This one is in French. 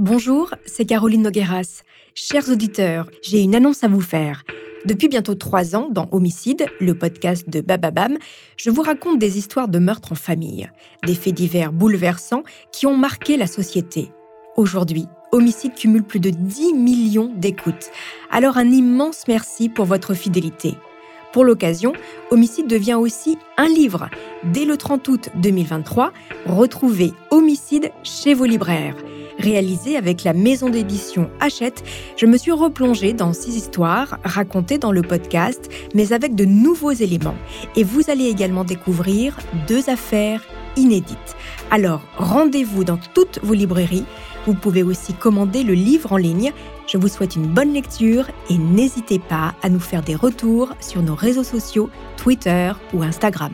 Bonjour, c'est Caroline Nogueras. Chers auditeurs, j'ai une annonce à vous faire. Depuis bientôt trois ans, dans Homicide, le podcast de Bababam, je vous raconte des histoires de meurtres en famille, des faits divers bouleversants qui ont marqué la société. Aujourd'hui, Homicide cumule plus de 10 millions d'écoutes. Alors un immense merci pour votre fidélité. Pour l'occasion, Homicide devient aussi un livre. Dès le 30 août 2023, retrouvez Homicide chez vos libraires. Réalisé avec la maison d'édition Hachette, je me suis replongée dans six histoires racontées dans le podcast, mais avec de nouveaux éléments. Et vous allez également découvrir deux affaires inédites. Alors, rendez-vous dans toutes vos librairies. Vous pouvez aussi commander le livre en ligne. Je vous souhaite une bonne lecture et n'hésitez pas à nous faire des retours sur nos réseaux sociaux, Twitter ou Instagram.